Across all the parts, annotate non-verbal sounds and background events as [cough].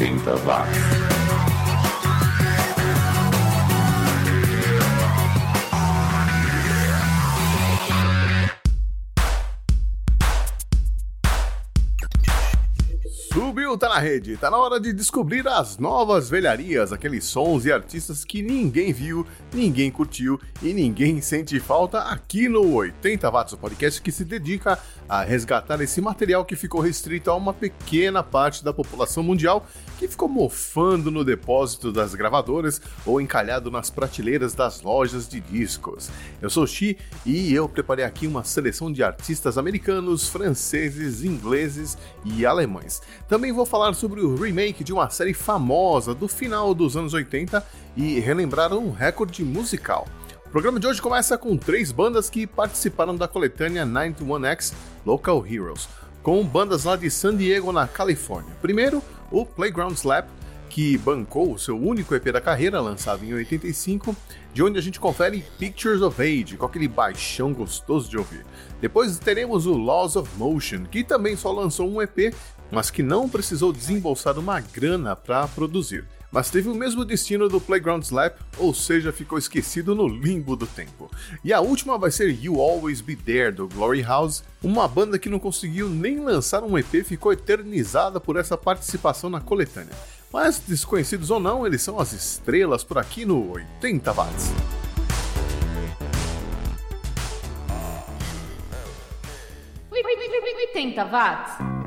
80 watts. Rede. Tá na hora de descobrir as novas velharias, aqueles sons e artistas que ninguém viu, ninguém curtiu e ninguém sente falta aqui no 80 Watts, o podcast que se dedica a resgatar esse material que ficou restrito a uma pequena parte da população mundial que ficou mofando no depósito das gravadoras ou encalhado nas prateleiras das lojas de discos. Eu sou Xi e eu preparei aqui uma seleção de artistas americanos, franceses, ingleses e alemães. Também vou falar sobre o remake de uma série famosa do final dos anos 80 e relembrar um recorde musical. O programa de hoje começa com três bandas que participaram da coletânea 91X Local Heroes, com bandas lá de San Diego, na Califórnia. Primeiro, o Playground Slap, que bancou o seu único EP da carreira, lançado em 85, de onde a gente confere Pictures of Age, com aquele baixão gostoso de ouvir. Depois teremos o Laws of Motion, que também só lançou um EP, mas que não precisou desembolsar uma grana para produzir mas teve o mesmo destino do Playground Slap, ou seja, ficou esquecido no limbo do tempo. E a última vai ser You Always Be There, do Glory House, uma banda que não conseguiu nem lançar um EP ficou eternizada por essa participação na coletânea. Mas, desconhecidos ou não, eles são as estrelas por aqui no 80 Watts. Oitenta watts.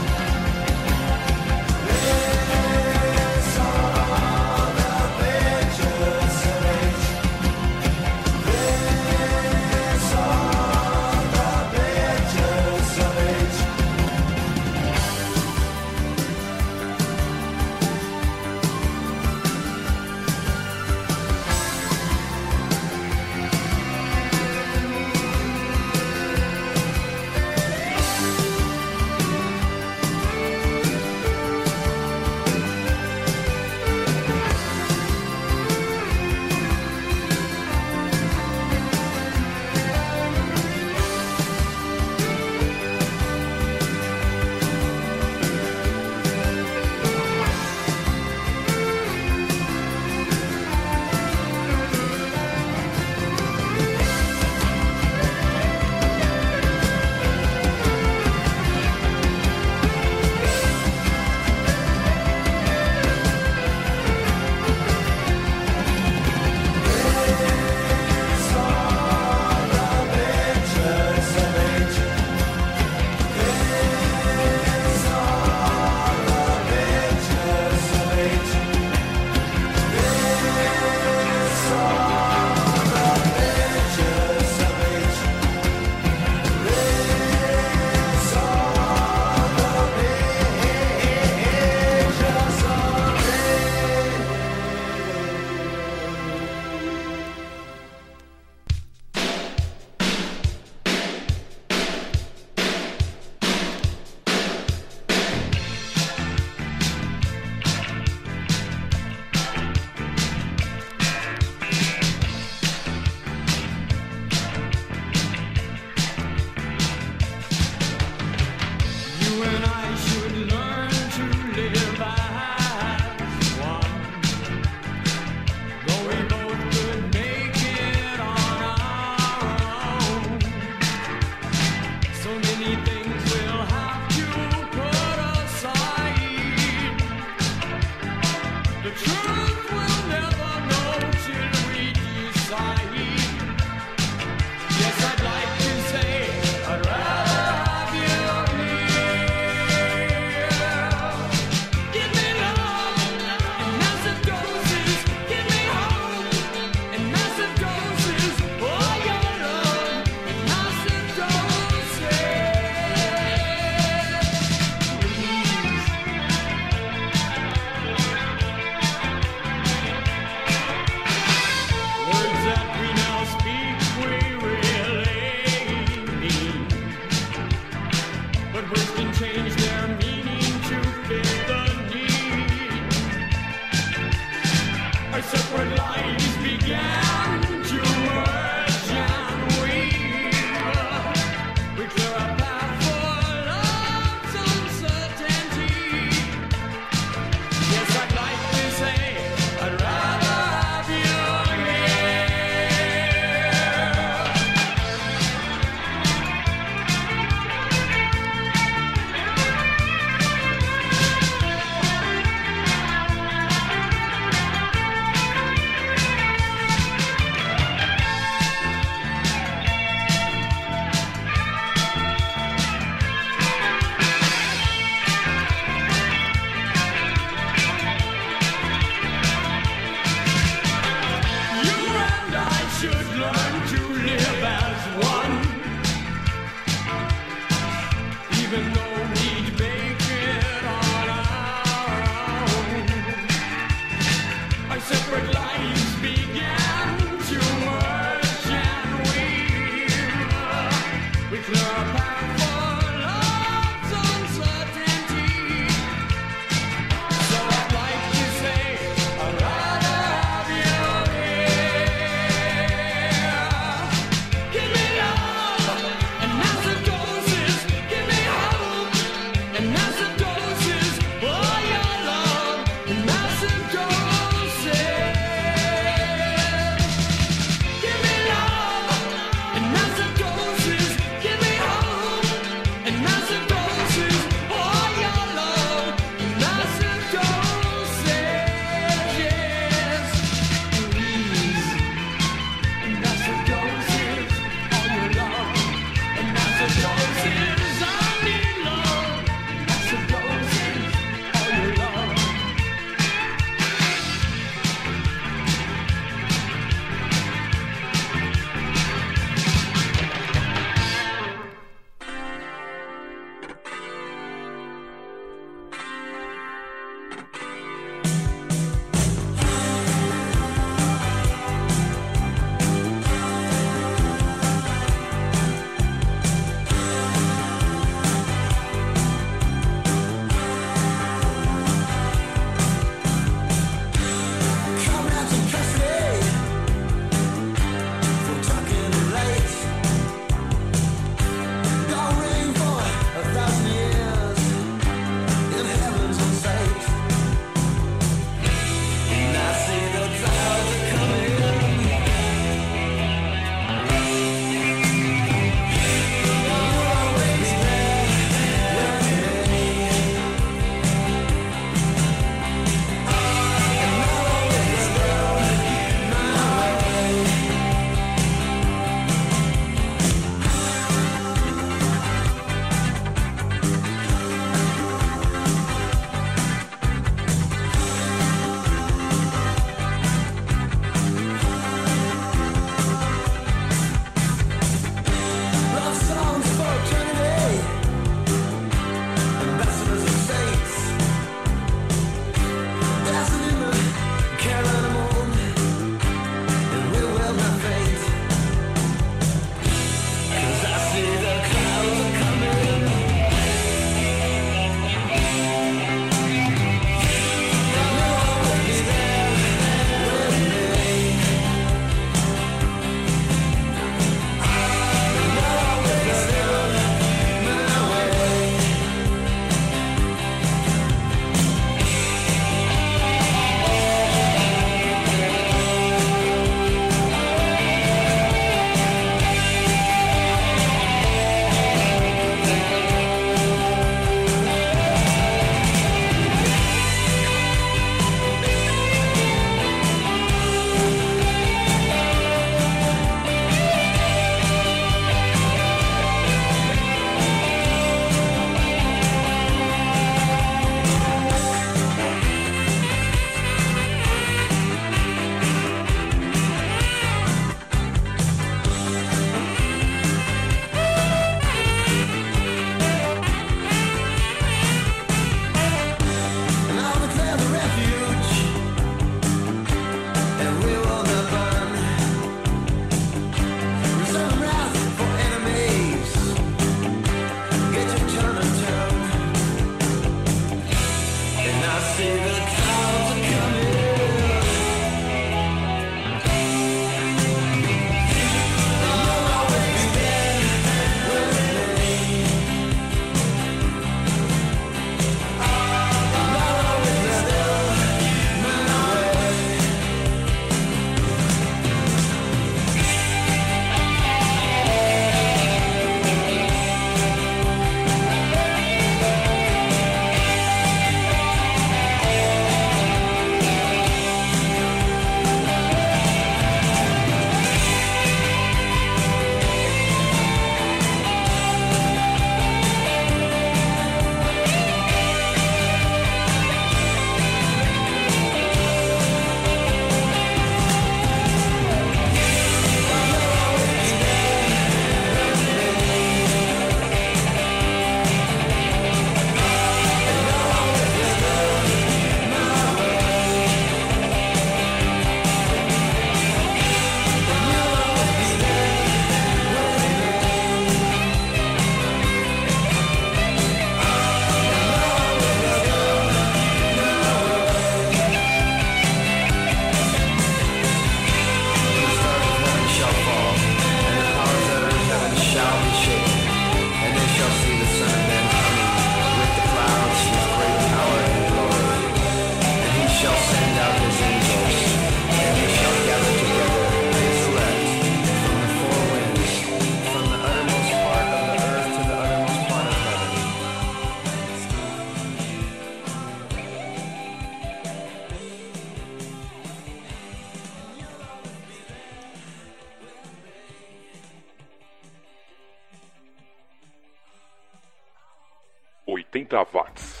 80 watts.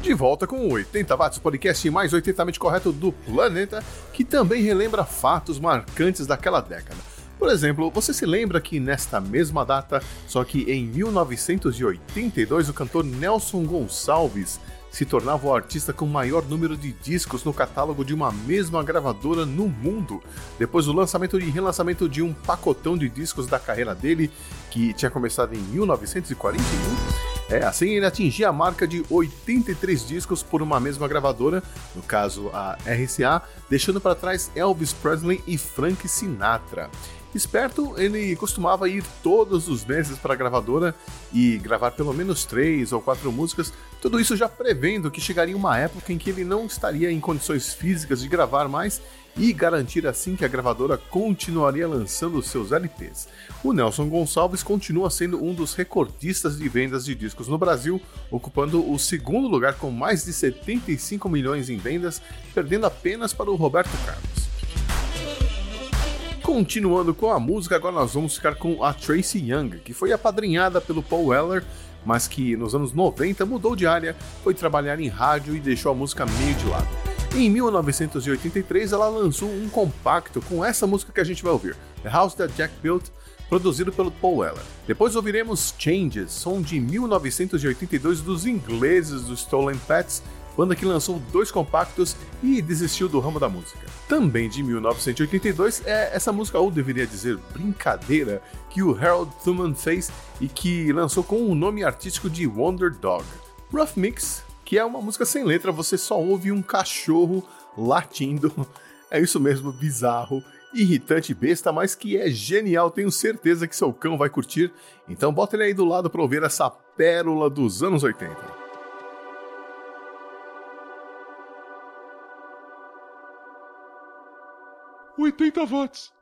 De volta com o 80 Watts, podcast mais 80mente correto do planeta, que também relembra fatos marcantes daquela década. Por exemplo, você se lembra que nesta mesma data, só que em 1982, o cantor Nelson Gonçalves se tornava o artista com maior número de discos no catálogo de uma mesma gravadora no mundo, depois do lançamento e relançamento de um pacotão de discos da carreira dele, que tinha começado em 1941. É, assim ele atingia a marca de 83 discos por uma mesma gravadora, no caso a RCA, deixando para trás Elvis Presley e Frank Sinatra. Esperto, ele costumava ir todos os meses para a gravadora e gravar pelo menos três ou quatro músicas, tudo isso já prevendo que chegaria uma época em que ele não estaria em condições físicas de gravar mais e garantir assim que a gravadora continuaria lançando seus LPs. O Nelson Gonçalves continua sendo um dos recordistas de vendas de discos no Brasil, ocupando o segundo lugar com mais de 75 milhões em vendas, perdendo apenas para o Roberto Carlos. Continuando com a música, agora nós vamos ficar com a Tracy Young, que foi apadrinhada pelo Paul Weller, mas que nos anos 90 mudou de área, foi trabalhar em rádio e deixou a música meio de lado. Em 1983, ela lançou um compacto com essa música que a gente vai ouvir, The House That Jack Built, produzido pelo Paul Weller. Depois ouviremos Changes, som de 1982 dos ingleses do Stolen Pets, banda que lançou dois compactos e desistiu do ramo da música. Também de 1982 é essa música, ou deveria dizer brincadeira, que o Harold Thuman fez e que lançou com o nome artístico de Wonder Dog. Rough Mix, que é uma música sem letra, você só ouve um cachorro latindo. [laughs] É isso mesmo, bizarro, irritante besta, mas que é genial, tenho certeza que seu cão vai curtir. Então bota ele aí do lado para ouvir essa pérola dos anos 80. 80 watts.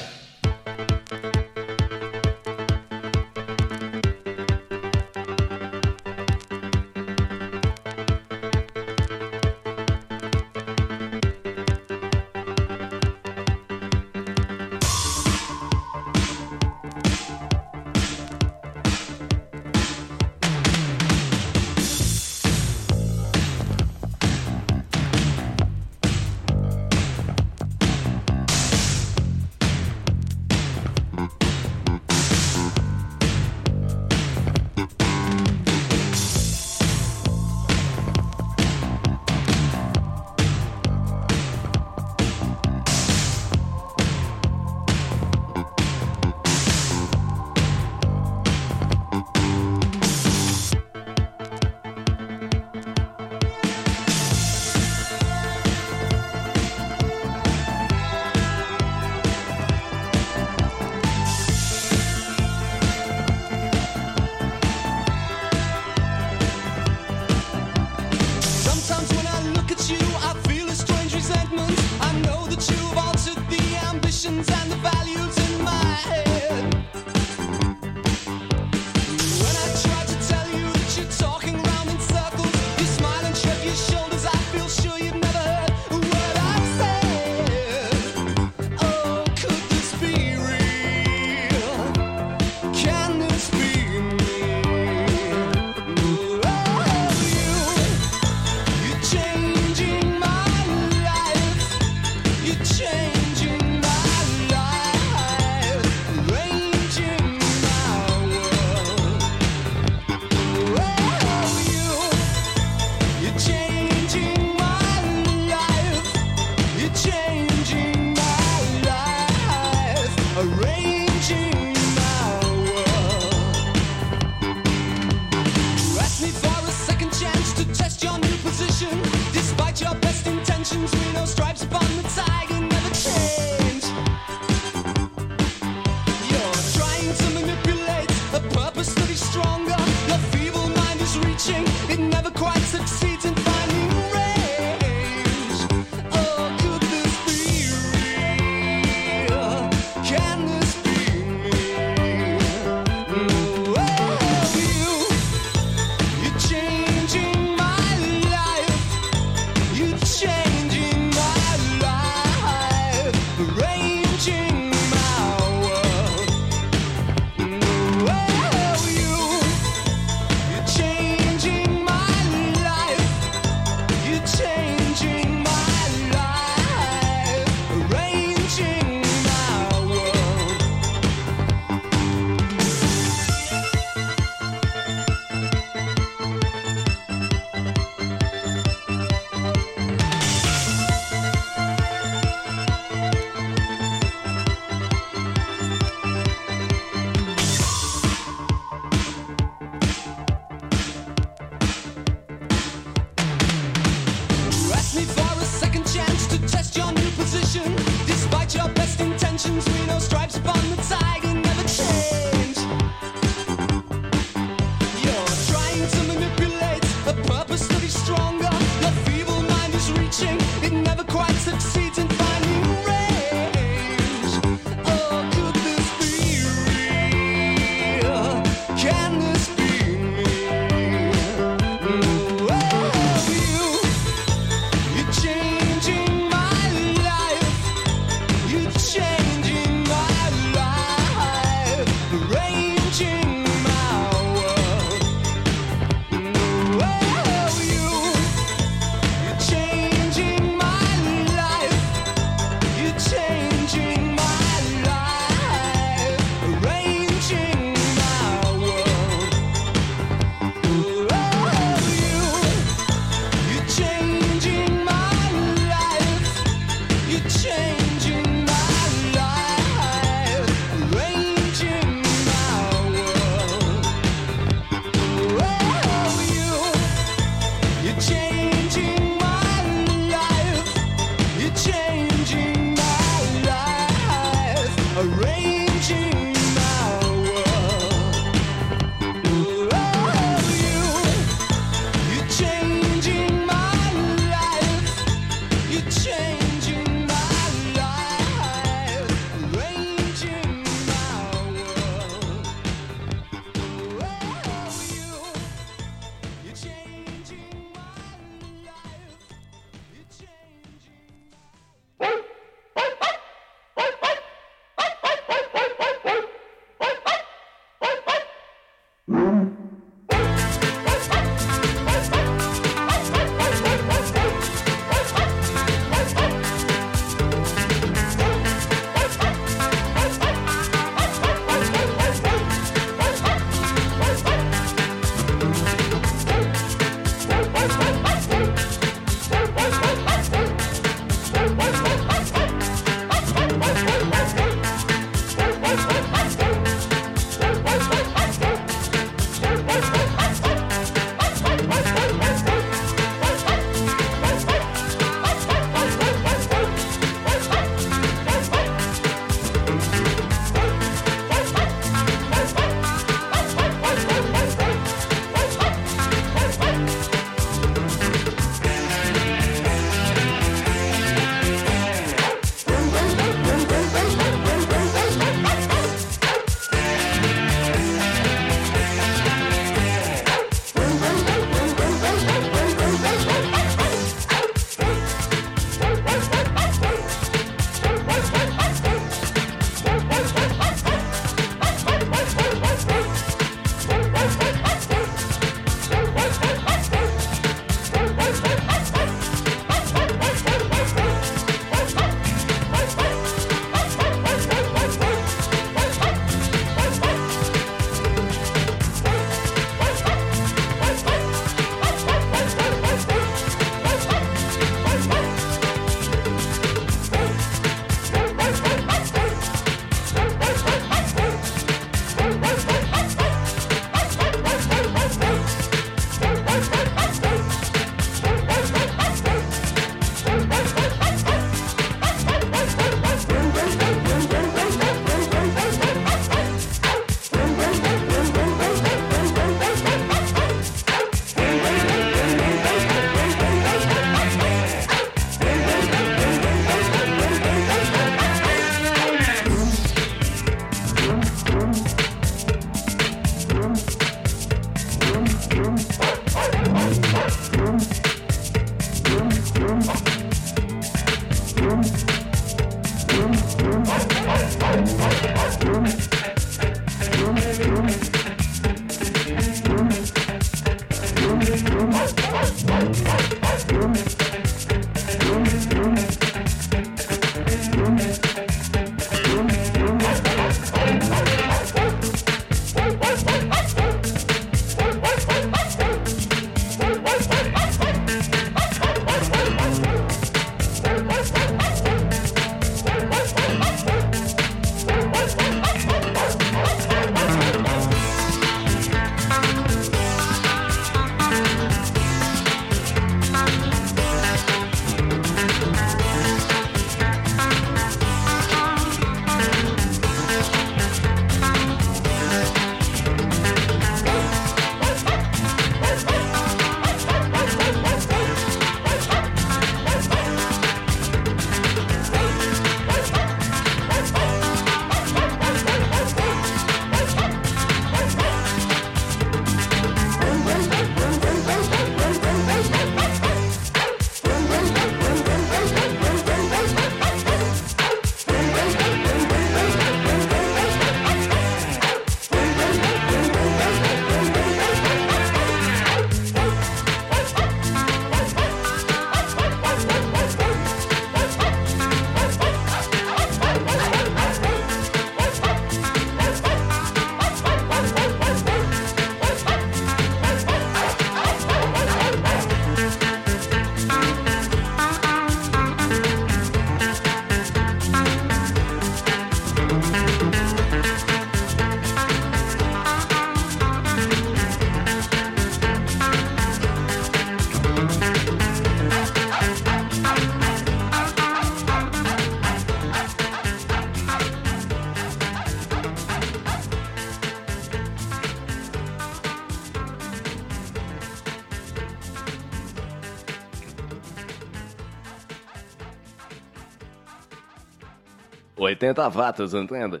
80 watts, entende?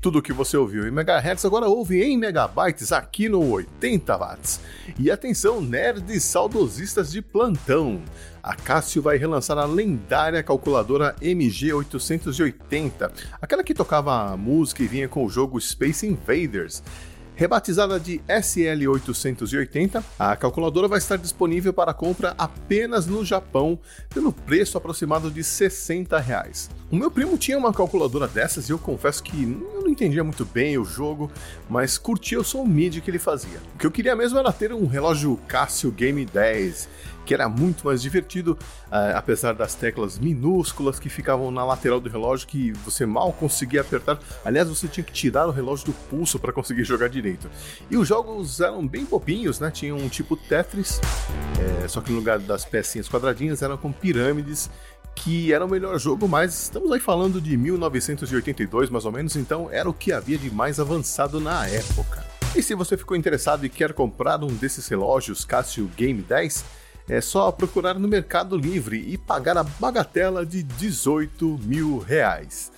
Tudo que você ouviu em megahertz agora ouve em megabytes aqui no 80 watts. E atenção, nerds saudosistas de plantão. A Cássio vai relançar a lendária calculadora MG880, aquela que tocava música e vinha com o jogo Space Invaders. Rebatizada de SL880, a calculadora vai estar disponível para compra apenas no Japão pelo preço aproximado de 60 reais. O meu primo tinha uma calculadora dessas e eu confesso que eu não entendia muito bem o jogo, mas curtia o som MIDI que ele fazia. O que eu queria mesmo era ter um relógio Casio Game 10, que era muito mais divertido, uh, apesar das teclas minúsculas que ficavam na lateral do relógio que você mal conseguia apertar. Aliás, você tinha que tirar o relógio do pulso para conseguir jogar direito. E os jogos eram bem bobinhos, né? Tinham um tipo Tetris, é, só que no lugar das pecinhas quadradinhas eram com pirâmides que era o melhor jogo, mas estamos aí falando de 1982 mais ou menos, então era o que havia de mais avançado na época. E se você ficou interessado e quer comprar um desses relógios Casio Game 10, é só procurar no Mercado Livre e pagar a bagatela de 18 mil reais.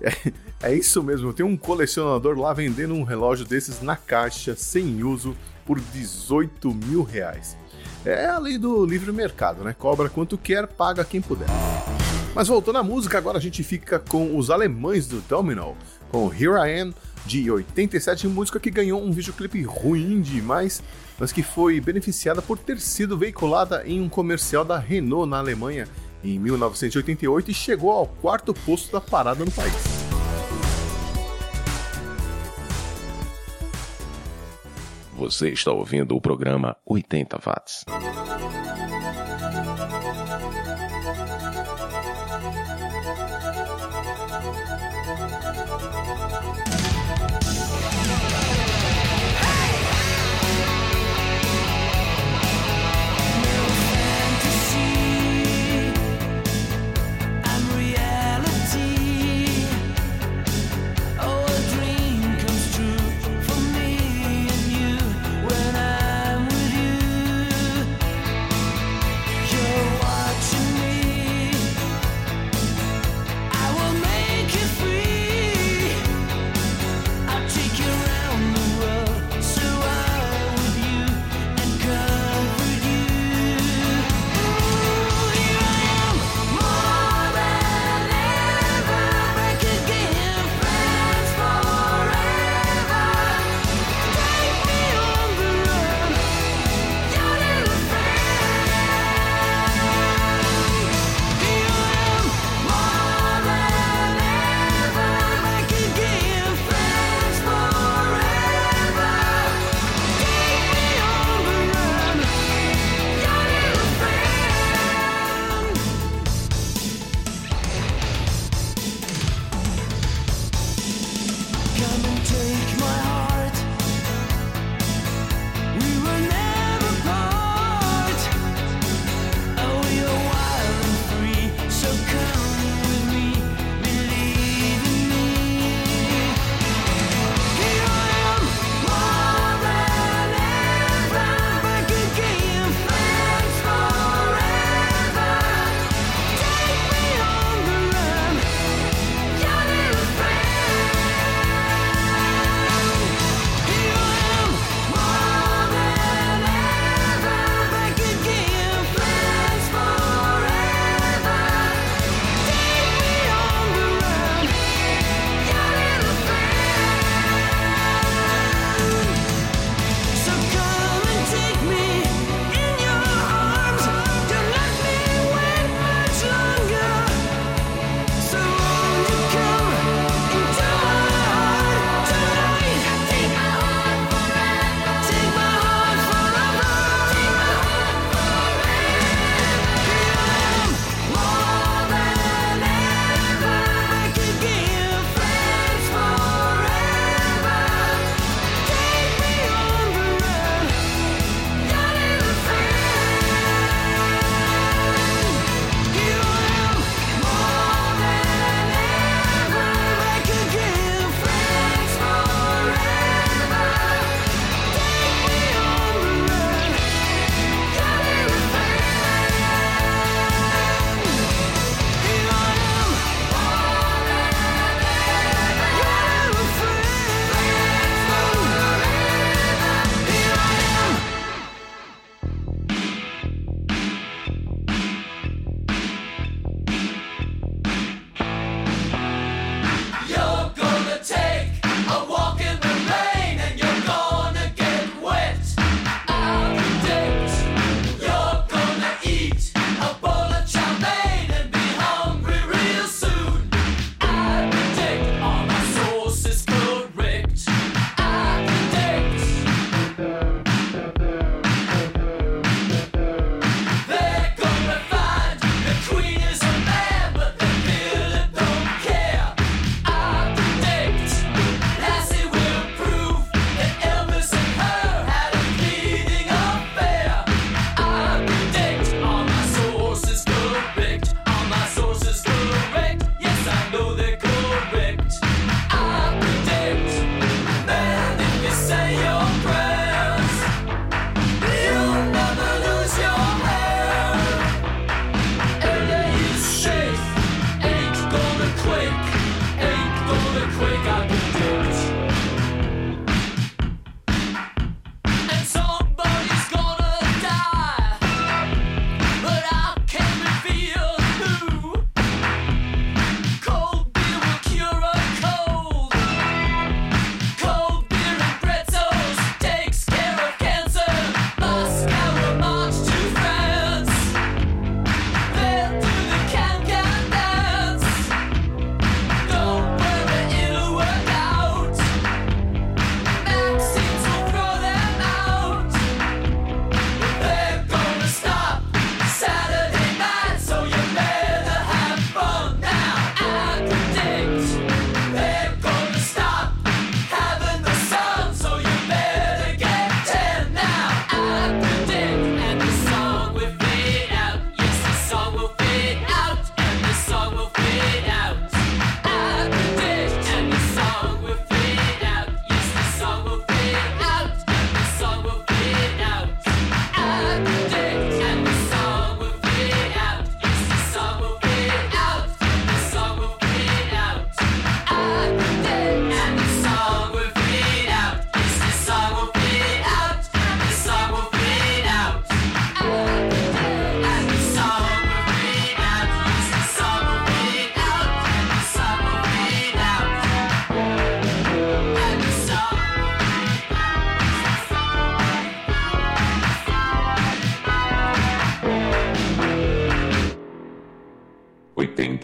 É, é isso mesmo, tem um colecionador lá vendendo um relógio desses na caixa, sem uso, por 18 mil reais. É a lei do livre mercado, né? Cobra quanto quer, paga quem puder. Mas voltando à música, agora a gente fica com os alemães do Domino, com Here I Am, de 87, música que ganhou um videoclipe ruim demais, mas que foi beneficiada por ter sido veiculada em um comercial da Renault na Alemanha em 1988 e chegou ao quarto posto da parada no país. Você está ouvindo o programa 80 Watts.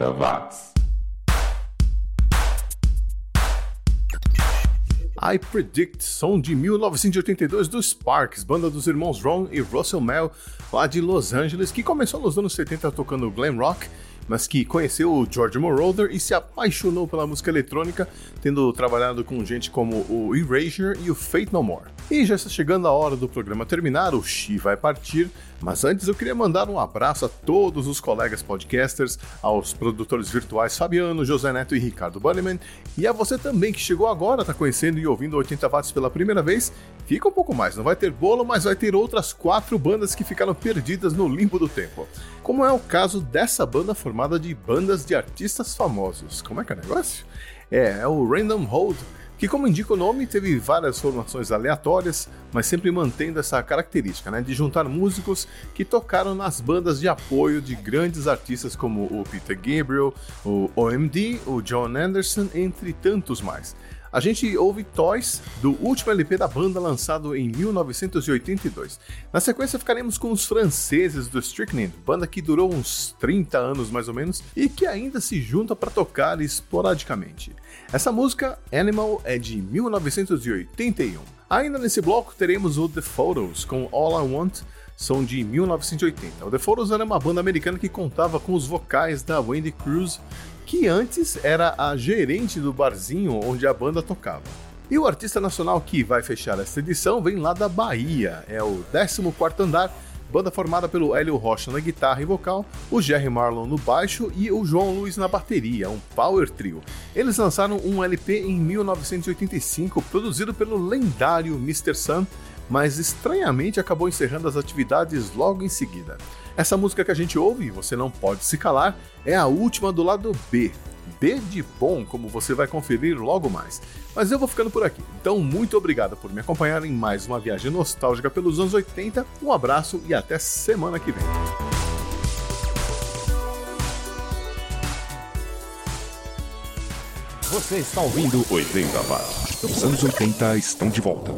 80 watts. I Predict, som de 1982 do Sparks, banda dos irmãos Ron e Russell Mel, lá de Los Angeles, que começou nos anos 70 tocando glam rock, mas que conheceu o George Moroder e se apaixonou pela música eletrônica, tendo trabalhado com gente como o Erasure e o Fate No More. E já está chegando a hora do programa terminar, o Xi vai partir, mas antes eu queria mandar um abraço a todos os colegas podcasters, aos produtores virtuais Fabiano, José Neto e Ricardo Bunnyman, e a você também que chegou agora, está conhecendo e ouvindo 80 watts pela primeira vez, fica um pouco mais, não vai ter bolo, mas vai ter outras quatro bandas que ficaram perdidas no limbo do tempo. Como é o caso dessa banda formada de bandas de artistas famosos. Como é que é o negócio? É, é o Random Hold, que como indica o nome, teve várias formações aleatórias, mas sempre mantendo essa característica, né, de juntar músicos que tocaram nas bandas de apoio de grandes artistas como o Peter Gabriel, o OMD, o John Anderson, entre tantos mais. A gente ouve Toys, do último LP da banda lançado em 1982. Na sequência ficaremos com os franceses do Strychnine, banda que durou uns 30 anos mais ou menos e que ainda se junta para tocar esporadicamente. Essa música, Animal, é de 1981. Ainda nesse bloco teremos o The Photos com All I Want, são de 1980. O The Photos era uma banda americana que contava com os vocais da Wendy Cruz, que antes era a gerente do barzinho onde a banda tocava. E o artista nacional que vai fechar esta edição vem lá da Bahia, é o 14º Andar, banda formada pelo Hélio Rocha na guitarra e vocal, o Jerry Marlon no baixo e o João Luiz na bateria, um power trio. Eles lançaram um LP em 1985, produzido pelo lendário Mr. Sun, mas estranhamente acabou encerrando as atividades logo em seguida. Essa música que a gente ouve, Você Não Pode Se Calar, é a última do lado B. B de bom, como você vai conferir logo mais. Mas eu vou ficando por aqui. Então, muito obrigado por me acompanhar em mais uma viagem nostálgica pelos anos 80. Um abraço e até semana que vem. Você está ouvindo 80 watts. Os anos 80 estão de volta.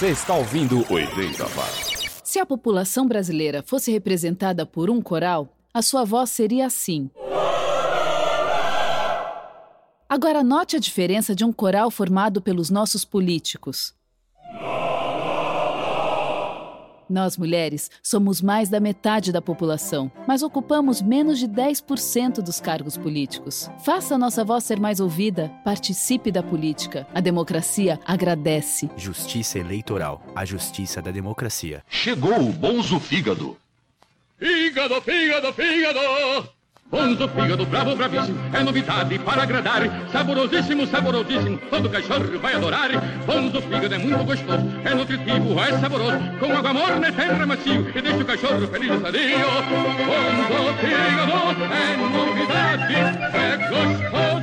Você está ouvindo 80 Watts. Se a população brasileira fosse representada por um coral, a sua voz seria assim. Agora note a diferença de um coral formado pelos nossos políticos. Nós, mulheres, somos mais da metade da população, mas ocupamos menos de 10% dos cargos políticos. Faça a nossa voz ser mais ouvida, participe da política. A democracia agradece. Justiça Eleitoral, a justiça da democracia. Chegou o Bonzo Fígado. Fígado, fígado, fígado! Bonzo fígado, bravo, bravíssimo, é novidade para agradar. Saborosíssimo, saborosíssimo, todo cachorro vai adorar. Bonzo fígado é muito gostoso, é nutritivo, é saboroso. Com água morna é sempre macio e deixa o cachorro feliz e sadio. Bonzo fígado é novidade, é gostoso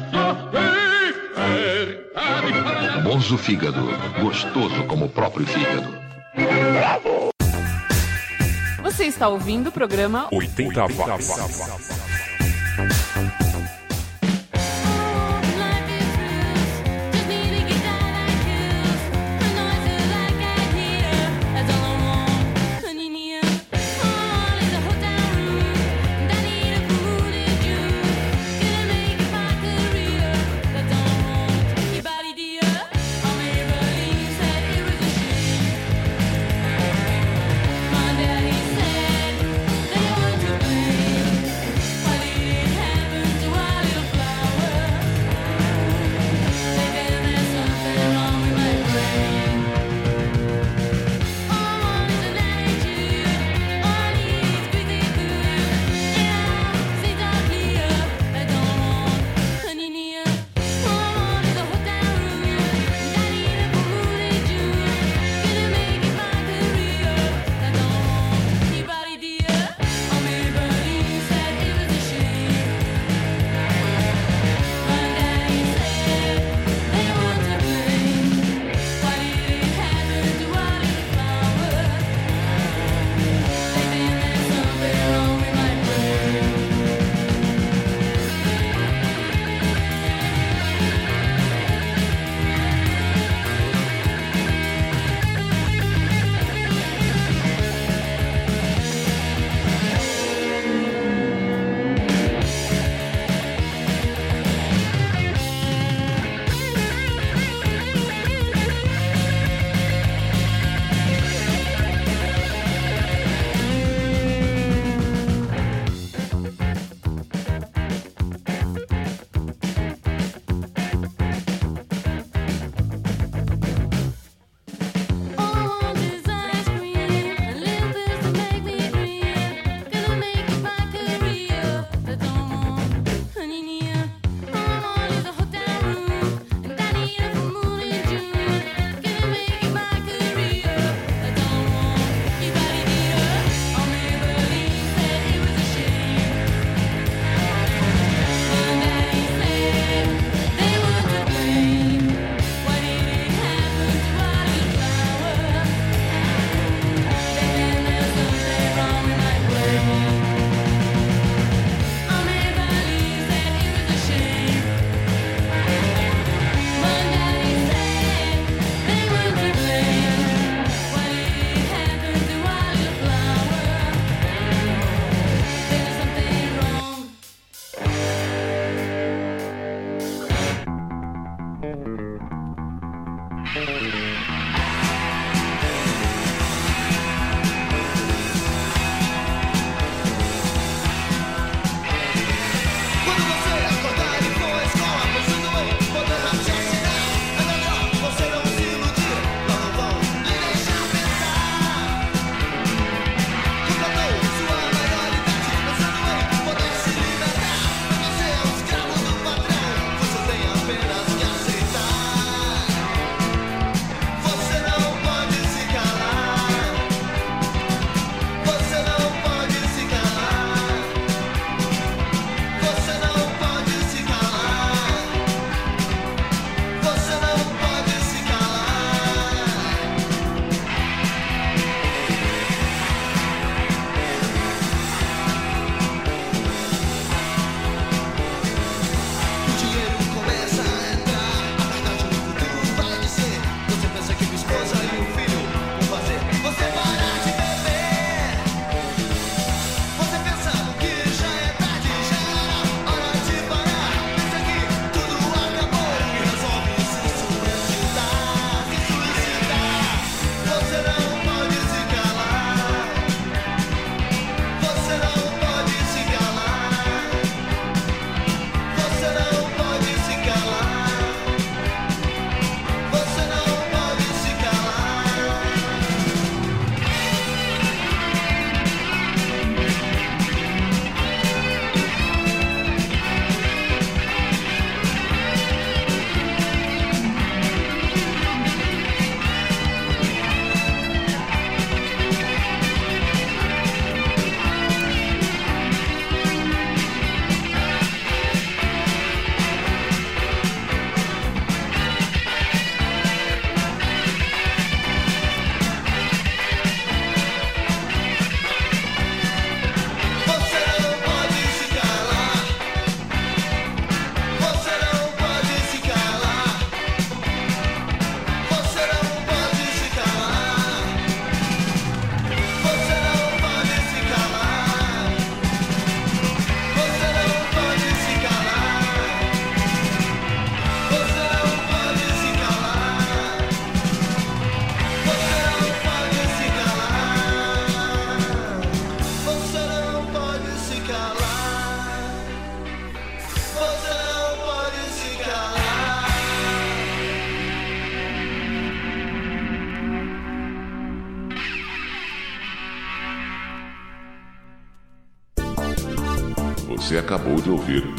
de verdade para dar. Bonzo Fígado, gostoso como o próprio fígado. Você está ouvindo o programa 80 Watts. Thank you.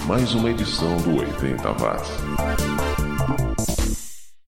Mais uma edição do 80 Watts.